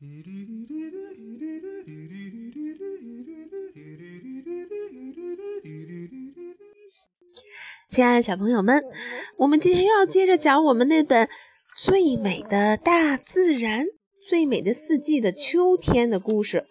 亲爱的小朋友们，我们今天又要接着讲我们那本《最美的大自然》、最美的四季的秋天的故事。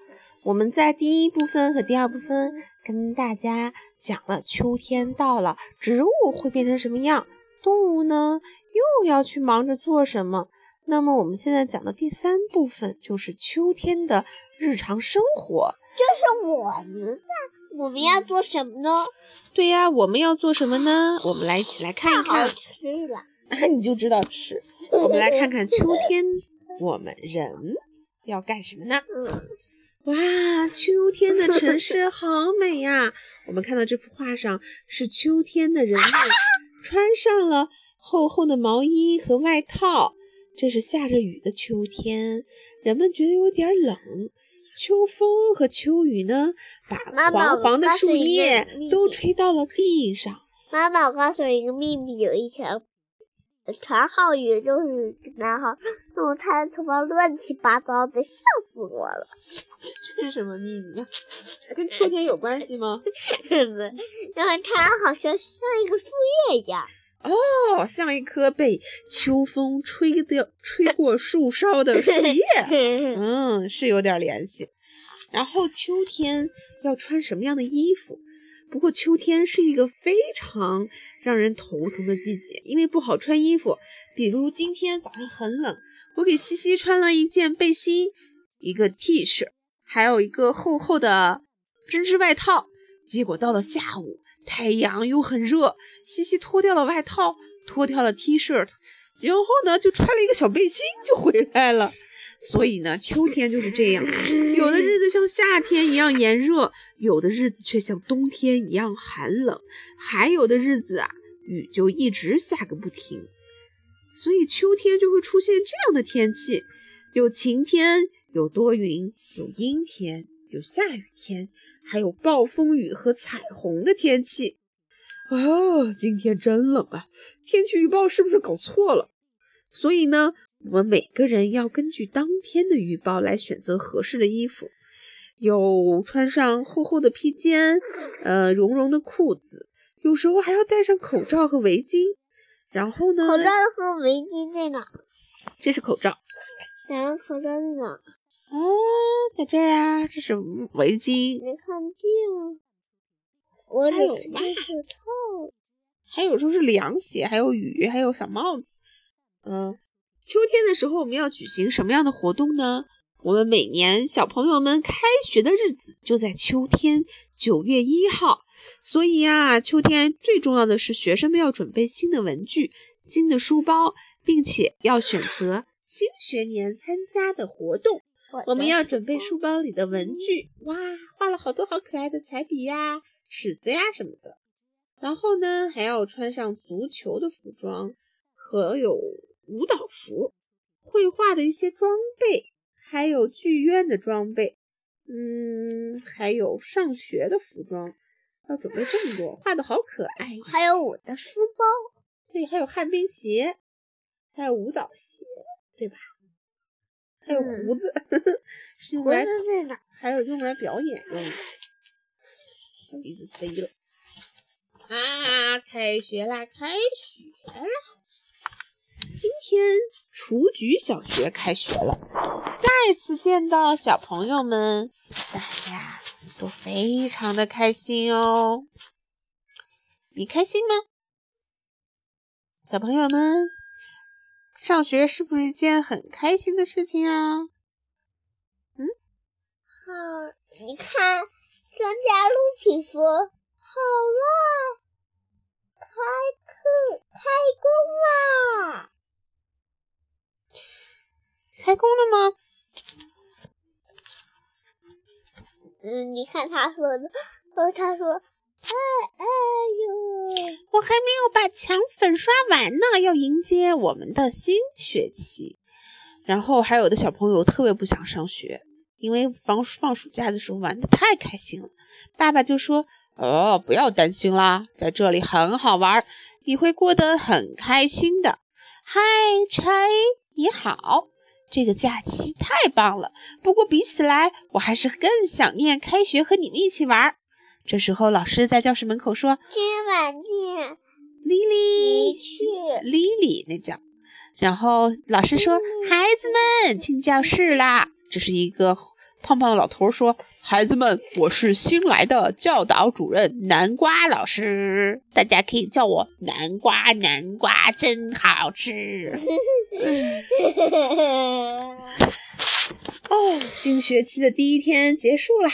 我们在第一部分和第二部分跟大家讲了秋天到了，植物会变成什么样，动物呢又要去忙着做什么。那么我们现在讲的第三部分就是秋天的日常生活，就是我们我们要做什么呢？对呀，我们要做什么呢？我们来一起来看一看。吃了，你就知道吃。我们来看看秋天，我们人要干什么呢？哇，秋天的城市好美呀！我们看到这幅画上是秋天的人们穿上了厚厚的毛衣和外套。这是下着雨的秋天，人们觉得有点冷。秋风和秋雨呢，把黄黄的树叶都吹到了地上。妈妈，我告诉你一个秘密：有一天，传浩宇就是男孩，弄他的头发乱七八糟的，笑死我了。这是什么秘密？跟秋天有关系吗？然后他好像像一个树叶一样。哦，像一颗被秋风吹掉、吹过树梢的树叶。嗯，是有点联系。然后秋天要穿什么样的衣服？不过秋天是一个非常让人头疼的季节，因为不好穿衣服。比如今天早上很冷，我给西西穿了一件背心、一个 T 恤，还有一个厚厚的针织外套。结果到了下午，太阳又很热，西西脱掉了外套，脱掉了 T 恤，然后呢，就穿了一个小背心就回来了。所以呢，秋天就是这样，有的日子像夏天一样炎热，有的日子却像冬天一样寒冷，还有的日子啊，雨就一直下个不停。所以秋天就会出现这样的天气：有晴天，有多云，有阴天。有下雨天，还有暴风雨和彩虹的天气。哦，今天真冷啊！天气预报是不是搞错了？所以呢，我们每个人要根据当天的预报来选择合适的衣服。有穿上厚厚的披肩，呃，绒绒的裤子，有时候还要戴上口罩和围巾。然后呢？口罩和围巾在哪？这是口罩。然后口罩在哪？啊，在这儿啊，这是围巾。没看见，我还有手套，还有说是凉鞋，还有雨，还有小帽子。嗯，秋天的时候我们要举行什么样的活动呢？我们每年小朋友们开学的日子就在秋天，九月一号。所以呀，秋天最重要的是学生们要准备新的文具、新的书包，并且要选择新学年参加的活动。我们要准备书包里的文具，哇，画了好多好可爱的彩笔呀、尺子呀什么的。然后呢，还要穿上足球的服装和有舞蹈服、绘画的一些装备，还有剧院的装备，嗯，还有上学的服装，要准备这么多，画的好可爱。还有我的书包，对，还有旱冰鞋，还有舞蹈鞋，对吧？还有胡子，是用来还有用来表演用的。小鼻子飞了啊！开学啦，开学啦！今天雏菊小学开学了，再次见到小朋友们，大家都非常的开心哦。你开心吗，小朋友们？上学是不是一件很开心的事情啊？嗯，好，你看，专家录屏说好了，开课开工啦，开工了吗？嗯，你看他说的，哦，他说。哎哎呦！我还没有把墙粉刷完呢，要迎接我们的新学期。然后还有的小朋友特别不想上学，因为放放暑假的时候玩的太开心了。爸爸就说：“哦，不要担心啦，在这里很好玩，你会过得很开心的。”嗨，查理，你好，这个假期太棒了。不过比起来，我还是更想念开学和你们一起玩。这时候，老师在教室门口说：“今晚见，莉莉去，莉莉，那叫。”然后老师说：“孩子们，进教室啦！”这是一个胖胖的老头说：“孩子们，我是新来的教导主任南瓜老师，大家可以叫我南瓜。南瓜真好吃。”哦，新学期的第一天结束了，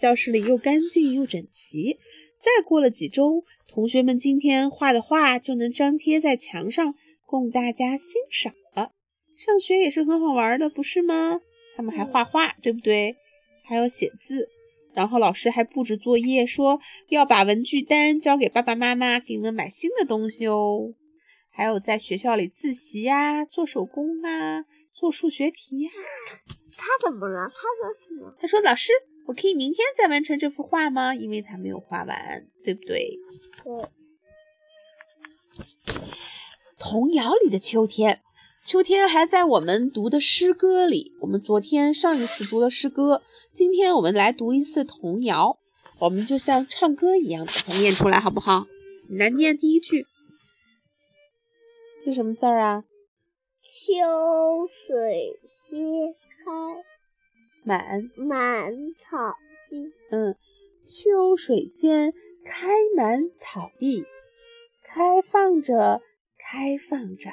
教室里又干净又整齐。再过了几周，同学们今天画的画就能张贴在墙上。供大家欣赏了。上学也是很好玩的，不是吗？他们还画画，对不对？还要写字。然后老师还布置作业，说要把文具单交给爸爸妈妈，给你们买新的东西哦。还有在学校里自习呀，做手工啊，做数学题呀。他怎么了？他说什么？他说：“老师，我可以明天再完成这幅画吗？因为他没有画完，对不对？”对。童谣里的秋天，秋天还在我们读的诗歌里。我们昨天上一次读了诗歌，今天我们来读一次童谣。我们就像唱歌一样，把它念出来，好不好？你来念第一句，是什么字儿啊？秋水先开满满草地。嗯，秋水仙开满草地，开放着。开放着，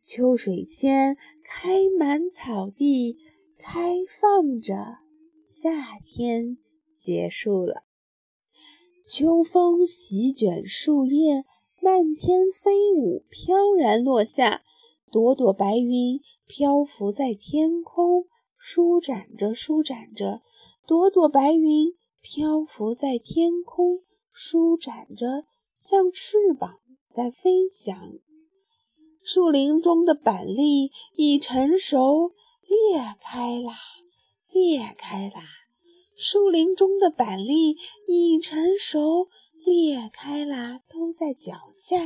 秋水仙开满草地，开放着。夏天结束了，秋风席卷树叶，漫天飞舞，飘然落下。朵朵白云漂浮在天空，舒展着，舒展着。朵朵白云漂浮在天空，舒展着，像翅膀。在飞翔，树林中的板栗已成熟，裂开啦，裂开啦！树林中的板栗已成熟，裂开啦，都在脚下。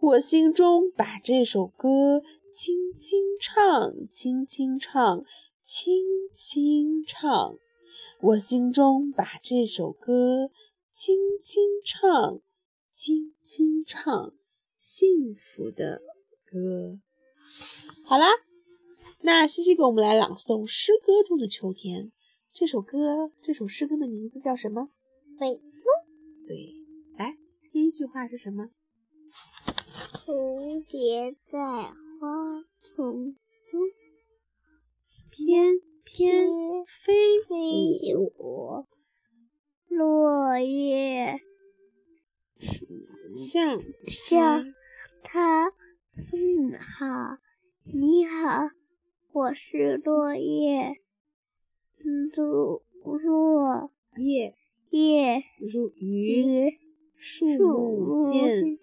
我心中把这首歌轻轻唱，轻轻唱，轻轻唱。我心中把这首歌轻轻唱。轻轻唱幸福的歌。好啦，那西西给我们来朗诵诗歌中的秋天。这首歌，这首诗歌的名字叫什么？北风。对，来，第一句话是什么？蝴蝶在花丛中翩翩飞飞舞，落叶。向向他，嗯，好，你好，我是落叶，落落叶叶如鱼，树木间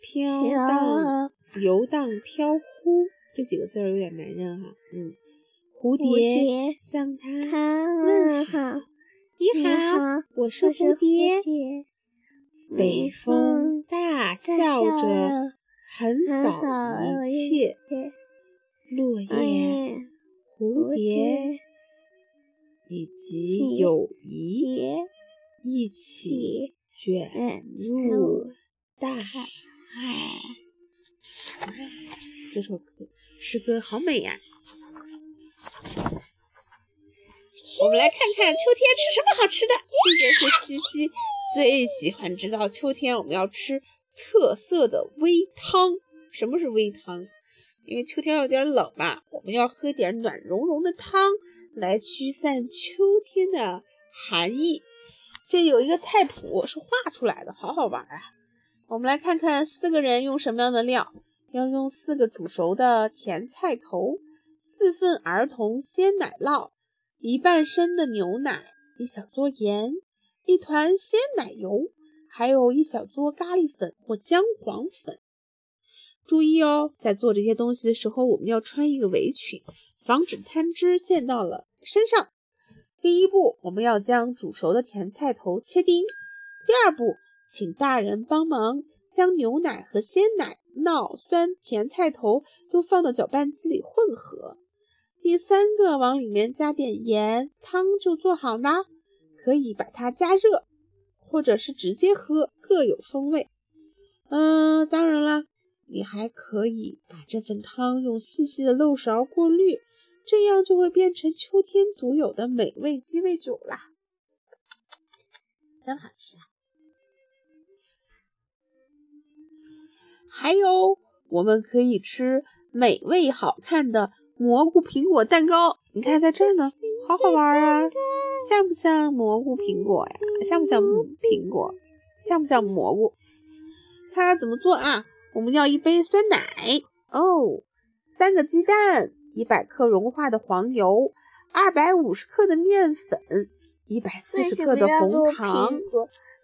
飘荡游荡飘忽，这几个字儿有点难认哈，嗯，蝴蝶向他问好，你好，我是蝴蝶。北风大笑着，横扫一切。落叶、蝴蝶以及友谊一起卷入大海。这首歌诗歌好美呀！我们来看看秋天吃什么好吃的。这个是西西。最喜欢知道秋天我们要吃特色的煨汤。什么是煨汤？因为秋天有点冷嘛，我们要喝点暖融融的汤来驱散秋天的寒意。这有一个菜谱是画出来的，好好玩啊！我们来看看四个人用什么样的料。要用四个煮熟的甜菜头，四份儿童鲜奶酪，一半升的牛奶，一小撮盐。一团鲜奶油，还有一小撮咖喱粉或姜黄粉。注意哦，在做这些东西的时候，我们要穿一个围裙，防止汤汁溅到了身上。第一步，我们要将煮熟的甜菜头切丁。第二步，请大人帮忙将牛奶和鲜奶、酪、酸、甜菜头都放到搅拌机里混合。第三个，往里面加点盐，汤就做好啦。可以把它加热，或者是直接喝，各有风味。嗯，当然了，你还可以把这份汤用细细的漏勺过滤，这样就会变成秋天独有的美味鸡尾酒啦。真好吃啊！还有，我们可以吃美味好看的。蘑菇苹果蛋糕，你看在这儿呢，好好玩啊！像不像蘑菇苹果呀？像不像苹果？像不像蘑菇？看看怎么做啊！我们要一杯酸奶哦，三个鸡蛋，一百克融化的黄油，二百五十克的面粉，一百四十克的红糖。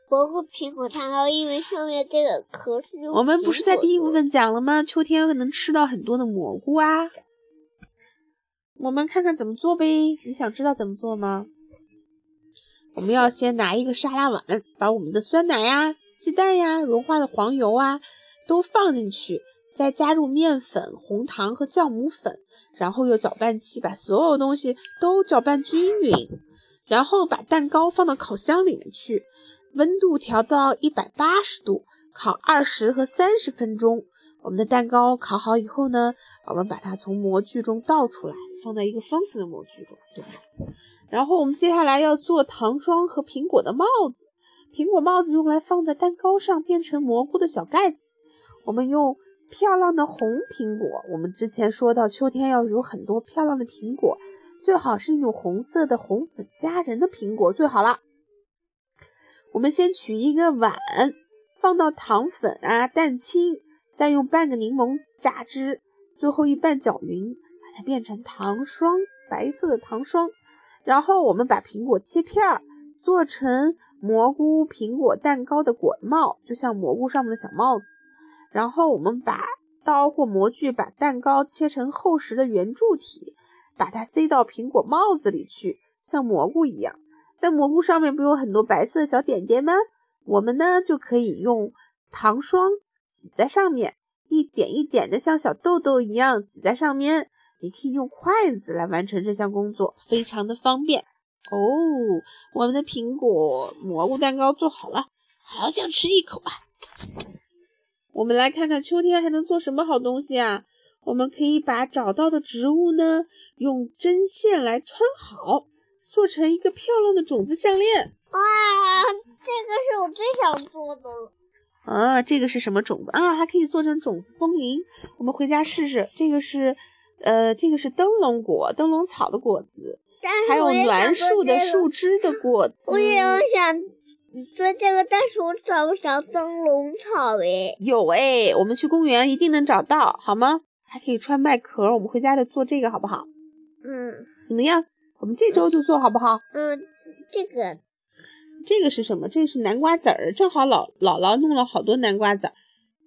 蘑菇苹果蛋糕，因为上面这个壳是我们不是在第一部分讲了吗？秋天能吃到很多的蘑菇啊！我们看看怎么做呗？你想知道怎么做吗？我们要先拿一个沙拉碗，把我们的酸奶呀、鸡蛋呀、融化的黄油啊都放进去，再加入面粉、红糖和酵母粉，然后用搅拌器把所有东西都搅拌均匀，然后把蛋糕放到烤箱里面去，温度调到一百八十度，烤二十和三十分钟。我们的蛋糕烤好以后呢，我们把它从模具中倒出来。放在一个方形的模具中，对吧？然后我们接下来要做糖霜和苹果的帽子。苹果帽子用来放在蛋糕上，变成蘑菇的小盖子。我们用漂亮的红苹果。我们之前说到，秋天要有很多漂亮的苹果，最好是那种红色的红粉佳人的苹果最好了。我们先取一个碗，放到糖粉啊、蛋清，再用半个柠檬榨汁，最后一半搅匀。把它变成糖霜，白色的糖霜。然后我们把苹果切片儿，做成蘑菇苹果蛋糕的果帽，就像蘑菇上面的小帽子。然后我们把刀或模具把蛋糕切成厚实的圆柱体，把它塞到苹果帽子里去，像蘑菇一样。但蘑菇上面不有很多白色的小点点吗？我们呢就可以用糖霜挤在上面，一点一点的像小豆豆一样挤在上面。你可以用筷子来完成这项工作，非常的方便哦。我们的苹果蘑菇蛋糕做好了，好想吃一口啊！我们来看看秋天还能做什么好东西啊？我们可以把找到的植物呢，用针线来穿好，做成一个漂亮的种子项链。哇，这个是我最想做的了。啊，这个是什么种子啊？还可以做成种子风铃。我们回家试试。这个是。呃，这个是灯笼果，灯笼草的果子，还有栾树的树枝的果子。我也要想做这个，但是我找不着灯笼草诶。有诶，我们去公园一定能找到，好吗？还可以穿麦壳，我们回家就做这个，好不好？嗯。怎么样？我们这周就做好不好？嗯，这个，这个是什么？这是南瓜籽儿，正好老姥姥弄了好多南瓜籽儿，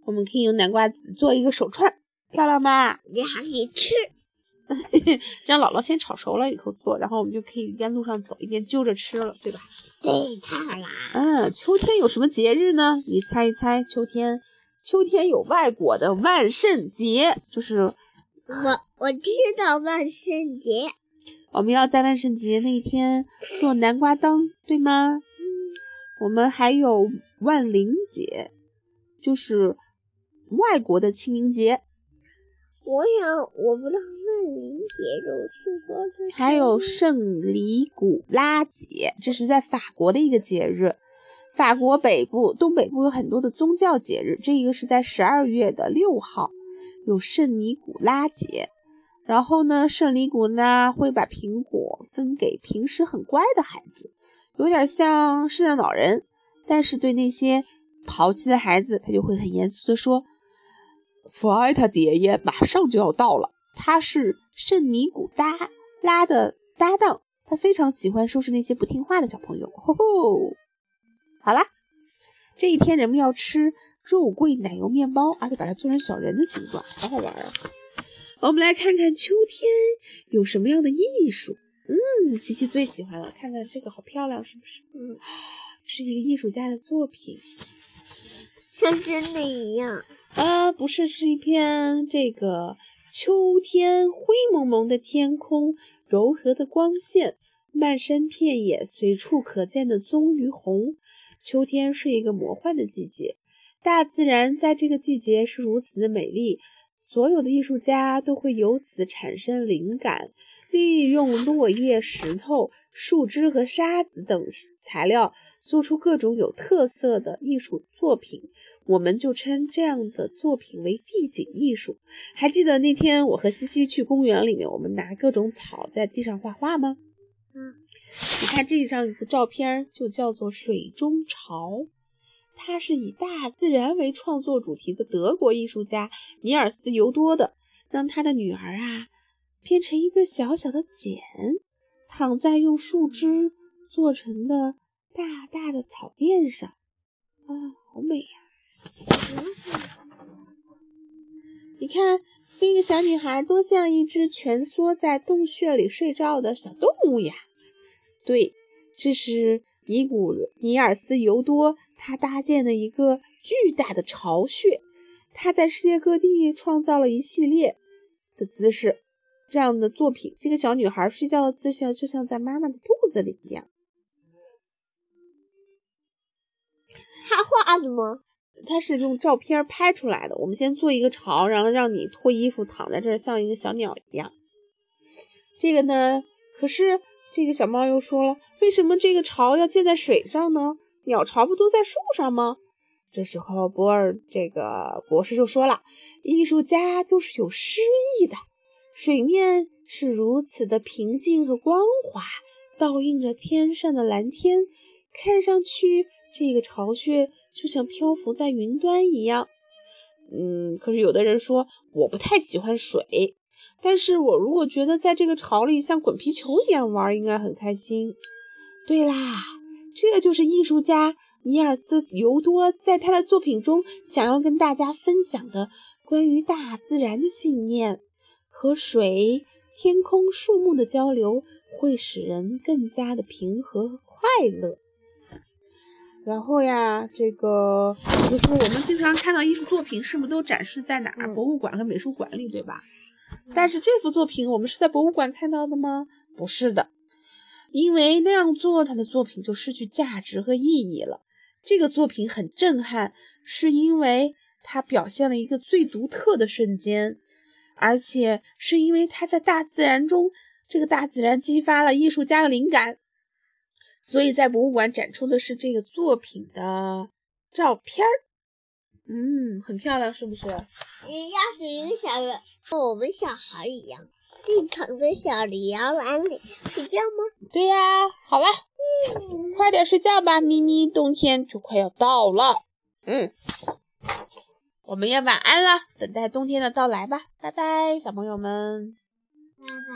我们可以用南瓜籽做一个手串。漂亮吧？你还可以吃，让姥姥先炒熟了以后做，然后我们就可以一边路上走一边揪着吃了，对吧？对，太好啦！嗯，秋天有什么节日呢？你猜一猜，秋天，秋天有外国的万圣节，就是我我知道万圣节，我们要在万圣节那一天做南瓜灯，对吗？我们还有万灵节，就是外国的清明节。我想，我不知道万灵节就是说，还有圣尼古拉节，这是在法国的一个节日。法国北部、东北部有很多的宗教节日，这一个是在十二月的六号，有圣尼古拉节。然后呢，圣尼古拉会把苹果分给平时很乖的孩子，有点像圣诞老人，但是对那些淘气的孩子，他就会很严肃地说。弗埃特爷爷马上就要到了，他是圣尼古达拉的搭档，他非常喜欢收拾那些不听话的小朋友。吼吼，好啦，这一天人们要吃肉桂奶油面包，而且把它做成小人的形状，好好玩啊！我们来看看秋天有什么样的艺术。嗯，琪琪最喜欢了，看看这个好漂亮，是不是？嗯，是一个艺术家的作品。像真的一样。啊，不是，是一片这个秋天灰蒙蒙的天空，柔和的光线，漫山遍野随处可见的棕榈红。秋天是一个魔幻的季节，大自然在这个季节是如此的美丽。所有的艺术家都会由此产生灵感，利用落叶、石头、树枝和沙子等材料，做出各种有特色的艺术作品。我们就称这样的作品为地景艺术。还记得那天我和西西去公园里面，我们拿各种草在地上画画吗？嗯，你看这张一个照片，就叫做水中潮。他是以大自然为创作主题的德国艺术家尼尔斯·尤多的，让他的女儿啊变成一个小小的茧，躺在用树枝做成的大大的草垫上，啊，好美呀！你看，那个小女孩多像一只蜷缩在洞穴里睡觉的小动物呀！对，这是尼古尼尔斯·尤多。他搭建了一个巨大的巢穴，他在世界各地创造了一系列的姿势，这样的作品。这个小女孩睡觉的姿势就像在妈妈的肚子里一样。他画的吗？他是用照片拍出来的。我们先做一个巢，然后让你脱衣服躺在这儿，像一个小鸟一样。这个呢？可是这个小猫又说了，为什么这个巢要建在水上呢？鸟巢不都在树上吗？这时候，博尔这个博士就说了：“艺术家都是有诗意的，水面是如此的平静和光滑，倒映着天上的蓝天，看上去这个巢穴就像漂浮在云端一样。”嗯，可是有的人说我不太喜欢水，但是我如果觉得在这个巢里像滚皮球一样玩，应该很开心。对啦。这就是艺术家尼尔斯·尤多在他的作品中想要跟大家分享的关于大自然的信念：和水、天空、树木的交流会使人更加的平和和快乐。然后呀，这个就是我们经常看到艺术作品，是不是都展示在哪儿？博物馆和美术馆里，对吧？但是这幅作品，我们是在博物馆看到的吗？不是的。因为那样做，他的作品就失去价值和意义了。这个作品很震撼，是因为它表现了一个最独特的瞬间，而且是因为它在大自然中，这个大自然激发了艺术家的灵感。所以在博物馆展出的是这个作品的照片儿，嗯，很漂亮，是不是？你要是一个小人，和我们小孩一样。正躺在小摇篮里睡觉吗？对呀，好了，快点睡觉吧，咪咪，冬天就快要到了。嗯，我们要晚安了，等待冬天的到来吧，拜拜，小朋友们，拜拜。